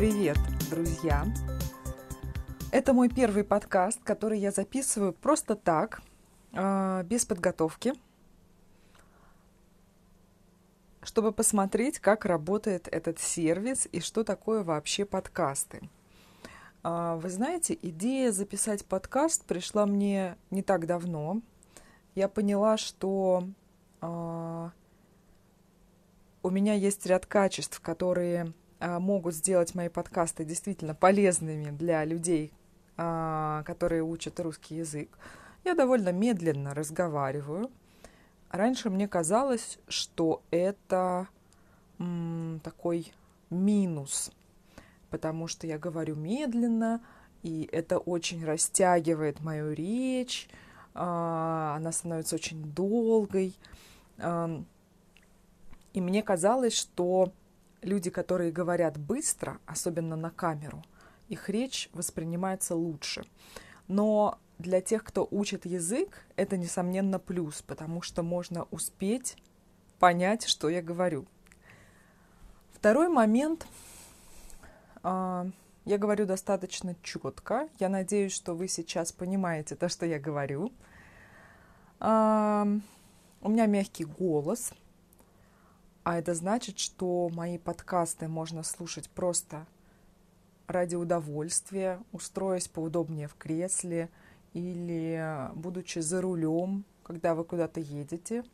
Привет, друзья! Это мой первый подкаст, который я записываю просто так, а, без подготовки, чтобы посмотреть, как работает этот сервис и что такое вообще подкасты. А, вы знаете, идея записать подкаст пришла мне не так давно. Я поняла, что а, у меня есть ряд качеств, которые могут сделать мои подкасты действительно полезными для людей, а, которые учат русский язык. Я довольно медленно разговариваю. Раньше мне казалось, что это м, такой минус, потому что я говорю медленно, и это очень растягивает мою речь, а, она становится очень долгой. И мне казалось, что люди, которые говорят быстро, особенно на камеру, их речь воспринимается лучше. Но для тех, кто учит язык, это, несомненно, плюс, потому что можно успеть понять, что я говорю. Второй момент. А, я говорю достаточно четко. Я надеюсь, что вы сейчас понимаете то, что я говорю. А, у меня мягкий голос – а это значит, что мои подкасты можно слушать просто ради удовольствия, устроясь поудобнее в кресле или будучи за рулем, когда вы куда-то едете,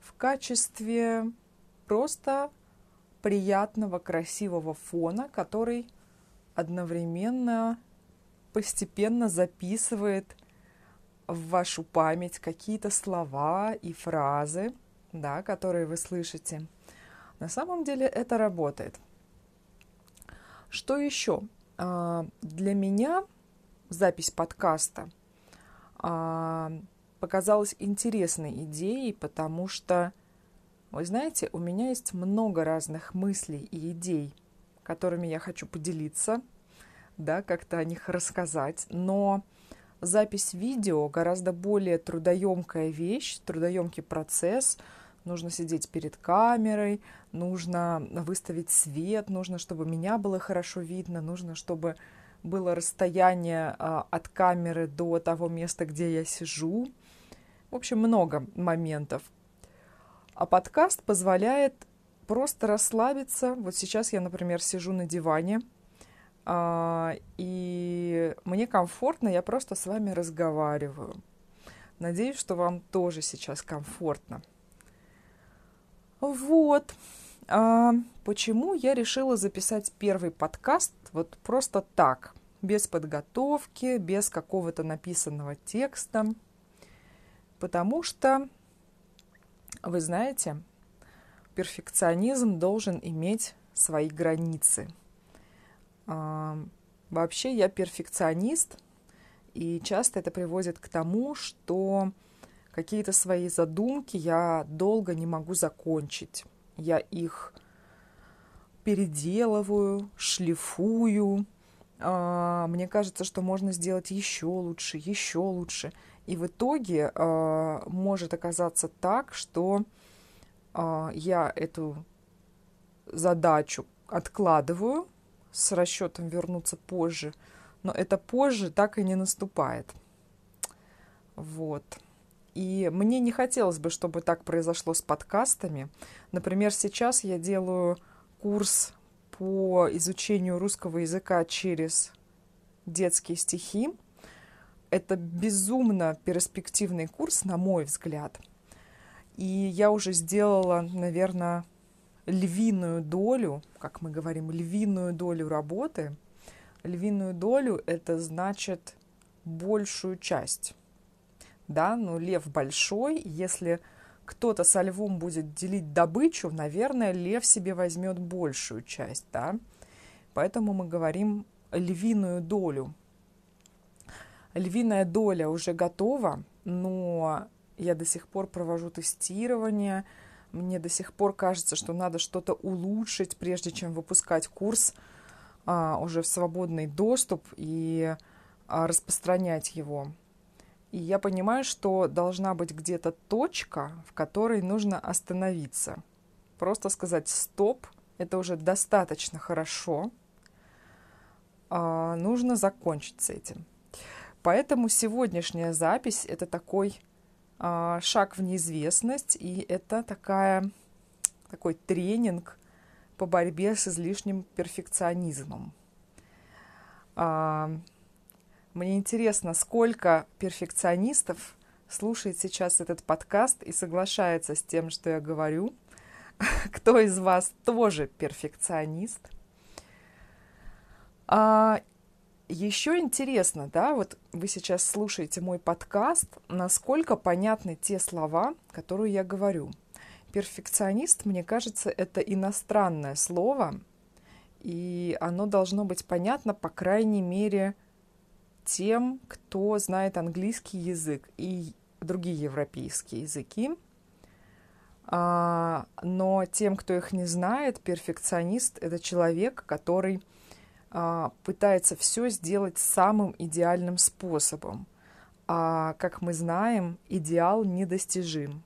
в качестве просто приятного, красивого фона, который одновременно постепенно записывает в вашу память какие-то слова и фразы, да, которые вы слышите. На самом деле это работает. Что еще? А, для меня запись подкаста а, показалась интересной идеей, потому что, вы знаете, у меня есть много разных мыслей и идей, которыми я хочу поделиться, да, как-то о них рассказать, но запись видео гораздо более трудоемкая вещь, трудоемкий процесс. Нужно сидеть перед камерой, нужно выставить свет, нужно, чтобы меня было хорошо видно, нужно, чтобы было расстояние а, от камеры до того места, где я сижу. В общем, много моментов. А подкаст позволяет просто расслабиться. Вот сейчас я, например, сижу на диване, и мне комфортно, я просто с вами разговариваю. Надеюсь, что вам тоже сейчас комфортно. Вот. А почему я решила записать первый подкаст вот просто так, без подготовки, без какого-то написанного текста? Потому что, вы знаете, перфекционизм должен иметь свои границы – а, вообще я перфекционист, и часто это приводит к тому, что какие-то свои задумки я долго не могу закончить. Я их переделываю, шлифую. А, мне кажется, что можно сделать еще лучше, еще лучше. И в итоге а, может оказаться так, что я эту задачу откладываю, с расчетом вернуться позже, но это позже так и не наступает. Вот. И мне не хотелось бы, чтобы так произошло с подкастами. Например, сейчас я делаю курс по изучению русского языка через детские стихи. Это безумно перспективный курс, на мой взгляд. И я уже сделала, наверное, львиную долю, как мы говорим, львиную долю работы. Львиную долю – это значит большую часть. Да, ну лев большой, если кто-то со львом будет делить добычу, наверное, лев себе возьмет большую часть, да. Поэтому мы говорим львиную долю. Львиная доля уже готова, но я до сих пор провожу тестирование – мне до сих пор кажется, что надо что-то улучшить, прежде чем выпускать курс а, уже в свободный доступ и а, распространять его. И я понимаю, что должна быть где-то точка, в которой нужно остановиться. Просто сказать «стоп» — это уже достаточно хорошо. а, нужно закончить с этим. Поэтому сегодняшняя запись это такой шаг в неизвестность, и это такая, такой тренинг по борьбе с излишним перфекционизмом. А, мне интересно, сколько перфекционистов слушает сейчас этот подкаст и соглашается с тем, что я говорю. Кто из вас тоже перфекционист? Еще интересно, да, вот вы сейчас слушаете мой подкаст, насколько понятны те слова, которые я говорю. Перфекционист, мне кажется, это иностранное слово, и оно должно быть понятно, по крайней мере, тем, кто знает английский язык и другие европейские языки. А, но тем, кто их не знает, перфекционист — это человек, который пытается все сделать самым идеальным способом. А как мы знаем, идеал недостижим.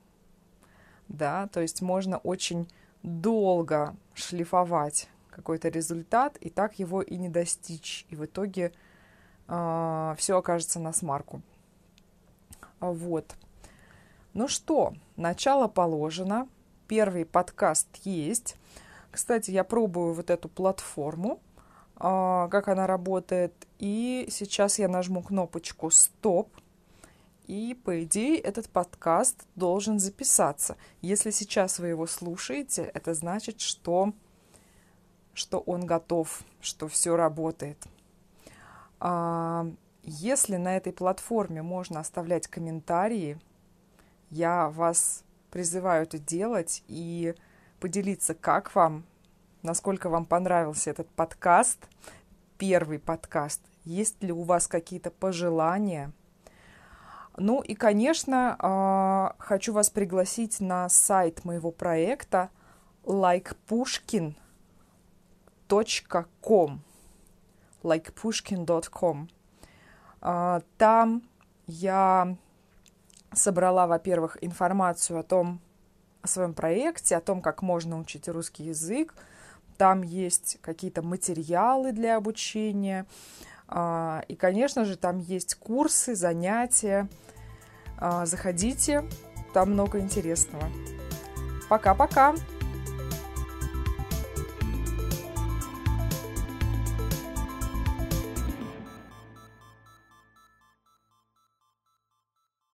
Да, то есть можно очень долго шлифовать какой-то результат, и так его и не достичь. И в итоге э, а, все окажется на смарку. Вот. Ну что, начало положено. Первый подкаст есть. Кстати, я пробую вот эту платформу. А, как она работает. И сейчас я нажму кнопочку «Стоп». И, по идее, этот подкаст должен записаться. Если сейчас вы его слушаете, это значит, что, что он готов, что все работает. А, если на этой платформе можно оставлять комментарии, я вас призываю это делать и поделиться, как вам насколько вам понравился этот подкаст, первый подкаст. Есть ли у вас какие-то пожелания? Ну и, конечно, а, хочу вас пригласить на сайт моего проекта likepushkin.com likepushkin.com а, Там я собрала, во-первых, информацию о том, о своем проекте, о том, как можно учить русский язык, там есть какие-то материалы для обучения. А, и, конечно же, там есть курсы, занятия. А, заходите, там много интересного. Пока-пока!